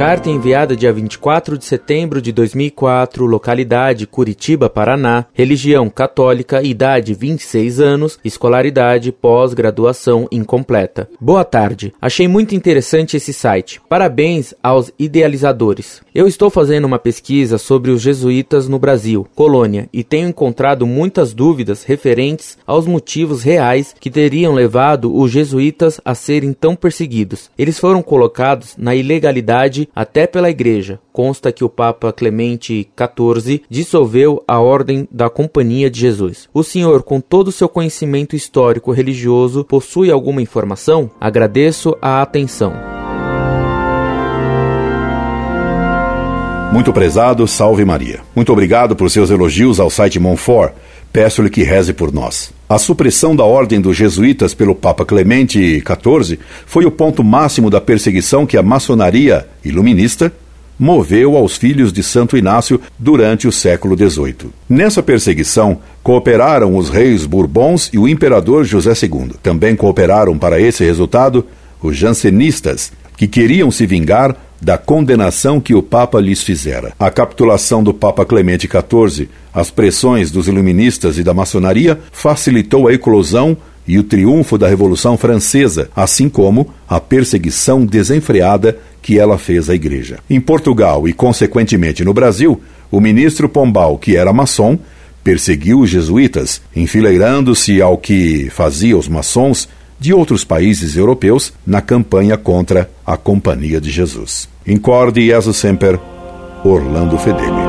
Carta enviada dia 24 de setembro de 2004, localidade Curitiba, Paraná, religião católica, idade 26 anos, escolaridade pós-graduação incompleta. Boa tarde. Achei muito interessante esse site. Parabéns aos idealizadores. Eu estou fazendo uma pesquisa sobre os jesuítas no Brasil, colônia, e tenho encontrado muitas dúvidas referentes aos motivos reais que teriam levado os jesuítas a serem tão perseguidos. Eles foram colocados na ilegalidade até pela Igreja. Consta que o Papa Clemente XIV dissolveu a Ordem da Companhia de Jesus. O senhor, com todo o seu conhecimento histórico religioso, possui alguma informação? Agradeço a atenção. Muito prezado, salve Maria. Muito obrigado por seus elogios ao site Monfort. Peço-lhe que reze por nós. A supressão da ordem dos jesuítas pelo Papa Clemente XIV foi o ponto máximo da perseguição que a maçonaria iluminista moveu aos filhos de Santo Inácio durante o século XVIII. Nessa perseguição, cooperaram os reis Bourbons e o imperador José II. Também cooperaram para esse resultado os jansenistas, que queriam se vingar da condenação que o Papa lhes fizera. A capitulação do Papa Clemente XIV, as pressões dos iluministas e da maçonaria facilitou a eclosão e o triunfo da Revolução Francesa, assim como a perseguição desenfreada que ela fez à Igreja. Em Portugal e, consequentemente, no Brasil, o ministro Pombal, que era maçom, perseguiu os jesuítas, enfileirando-se ao que fazia os maçons de outros países europeus na campanha contra a Companhia de Jesus. Incorde Jesus Semper, Orlando Fedeli.